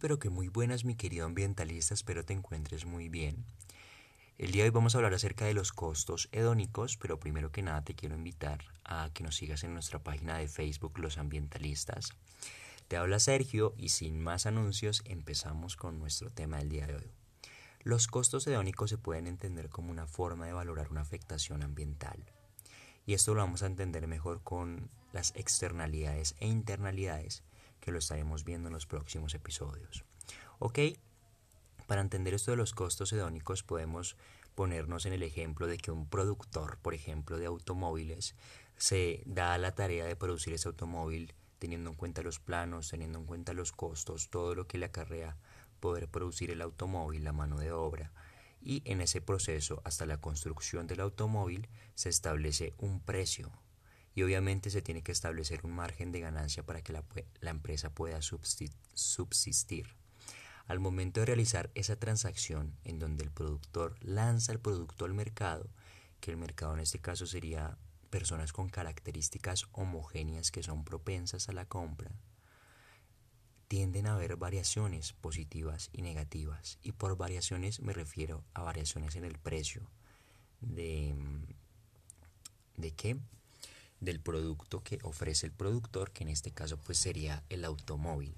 Pero que muy buenas mi querido ambientalista, espero te encuentres muy bien. El día de hoy vamos a hablar acerca de los costos hedónicos, pero primero que nada te quiero invitar a que nos sigas en nuestra página de Facebook Los Ambientalistas. Te habla Sergio y sin más anuncios empezamos con nuestro tema del día de hoy. Los costos hedónicos se pueden entender como una forma de valorar una afectación ambiental. Y esto lo vamos a entender mejor con las externalidades e internalidades que lo estaremos viendo en los próximos episodios. Ok, para entender esto de los costos hedónicos podemos ponernos en el ejemplo de que un productor, por ejemplo, de automóviles, se da la tarea de producir ese automóvil teniendo en cuenta los planos, teniendo en cuenta los costos, todo lo que le acarrea poder producir el automóvil, la mano de obra. Y en ese proceso, hasta la construcción del automóvil, se establece un precio, y obviamente se tiene que establecer un margen de ganancia para que la, empresa pueda subsistir. Al momento de realizar esa transacción en donde el productor lanza el producto al mercado, que el mercado en este caso sería personas con características homogéneas que son propensas a la compra, tienden a haber variaciones positivas y negativas. Y por variaciones me refiero a variaciones en el precio de... ¿De qué? Del producto que ofrece el productor, que en este caso pues sería el automóvil.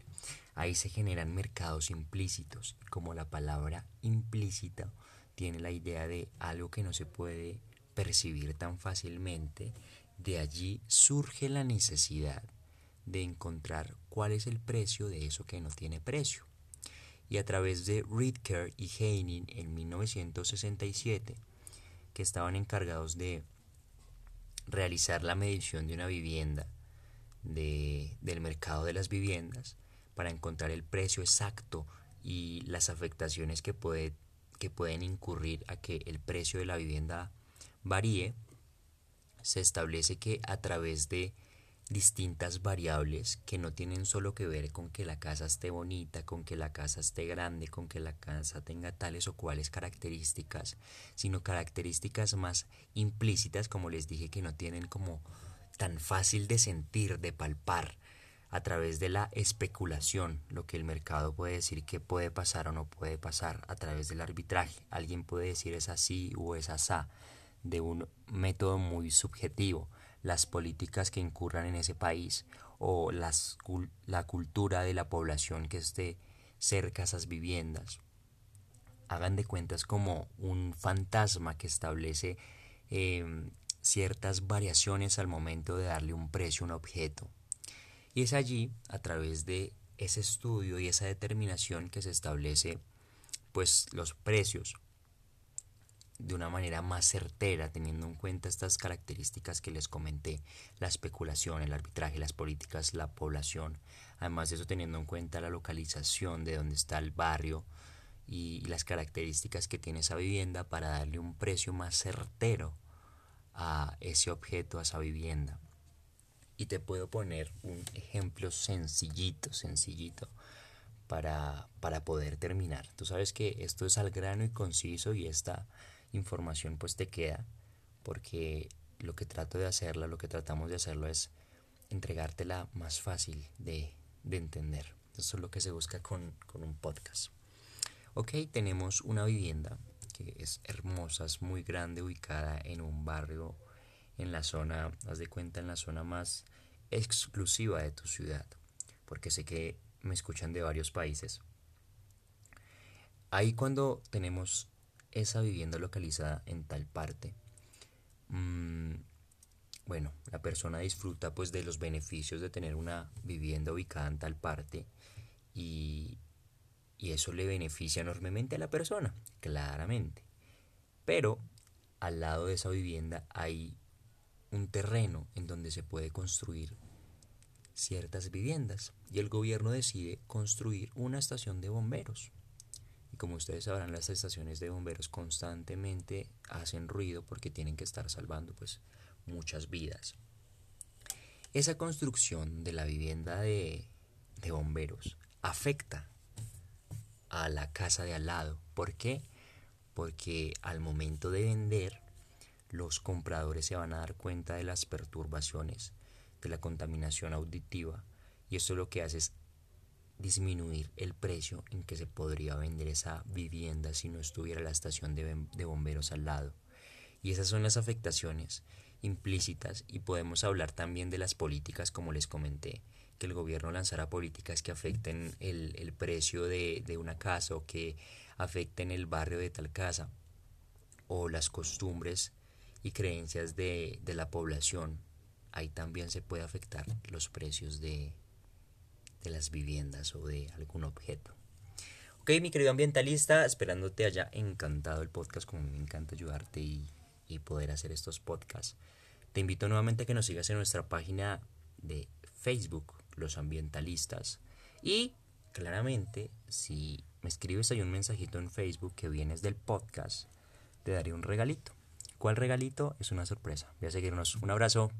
Ahí se generan mercados implícitos, como la palabra implícita tiene la idea de algo que no se puede percibir tan fácilmente, de allí surge la necesidad de encontrar cuál es el precio de eso que no tiene precio. Y a través de Ridker y Heining en 1967, que estaban encargados de realizar la medición de una vivienda de, del mercado de las viviendas para encontrar el precio exacto y las afectaciones que, puede, que pueden incurrir a que el precio de la vivienda varíe, se establece que a través de distintas variables que no tienen solo que ver con que la casa esté bonita, con que la casa esté grande, con que la casa tenga tales o cuales características, sino características más implícitas, como les dije, que no tienen como tan fácil de sentir, de palpar a través de la especulación, lo que el mercado puede decir que puede pasar o no puede pasar a través del arbitraje. Alguien puede decir es así o es asá, de un método muy subjetivo las políticas que incurran en ese país o las, la cultura de la población que esté cerca a esas viviendas. Hagan de cuentas como un fantasma que establece em, ciertas variaciones al momento de darle un precio a un objeto. Y es allí, a través de ese estudio y esa determinación que se establece pues los precios de una manera más certera, teniendo en cuenta estas características que les comenté, la especulación, el arbitraje, las políticas, la población, además de eso teniendo en cuenta la localización de donde está el barrio y, las características que tiene esa vivienda para darle un precio más certero a ese objeto, a esa vivienda. Y te puedo poner un ejemplo sencillito, sencillito, para, para poder terminar. Tú sabes que esto es al grano y conciso y esta información pues te queda porque lo que trato de hacerla, lo que tratamos de hacerlo es entregártela más fácil de, entender. Eso es lo que se busca con, con un podcast. Ok, tenemos una vivienda que es hermosa, es muy grande, ubicada en un barrio, en la zona, haz de cuenta, en la zona más exclusiva de tu ciudad, porque sé que me escuchan de varios países. Ahí cuando tenemos esa vivienda localizada en tal parte, mm, bueno, la persona disfruta pues de los beneficios de tener una vivienda ubicada en tal parte y, y eso le beneficia enormemente a la persona, claramente. Pero al lado de esa vivienda hay un terreno en donde se puede construir ciertas viviendas y el gobierno decide construir una estación de bomberos. Y como ustedes sabrán, las estaciones de bomberos constantemente hacen ruido porque tienen que estar salvando pues muchas vidas. Esa construcción de la vivienda de, de bomberos afecta a la casa de al lado. ¿Por qué? Porque al momento de vender, los compradores se van a dar cuenta de las perturbaciones, de la contaminación auditiva, y esto lo que hace es disminuir el precio en que se podría vender esa vivienda si no estuviera la estación de, bomberos al lado. Y esas son las afectaciones implícitas y podemos hablar también de las políticas como les comenté que el gobierno lanzara políticas que afecten el, precio de, de, una casa o que afecten el barrio de tal casa o las costumbres y creencias de, de la población ahí también se puede afectar los precios de, de las viviendas o de algún objeto. Ok, mi querido ambientalista, esperando te haya encantado el podcast, como me encanta ayudarte y, y poder hacer estos podcasts. Te invito nuevamente a que nos sigas en nuestra página de Facebook, Los Ambientalistas. Y claramente, si me escribes ahí un mensajito en Facebook que vienes del podcast, te daré un regalito. ¿Cuál regalito? Es una sorpresa. Voy a seguirnos. Un abrazo.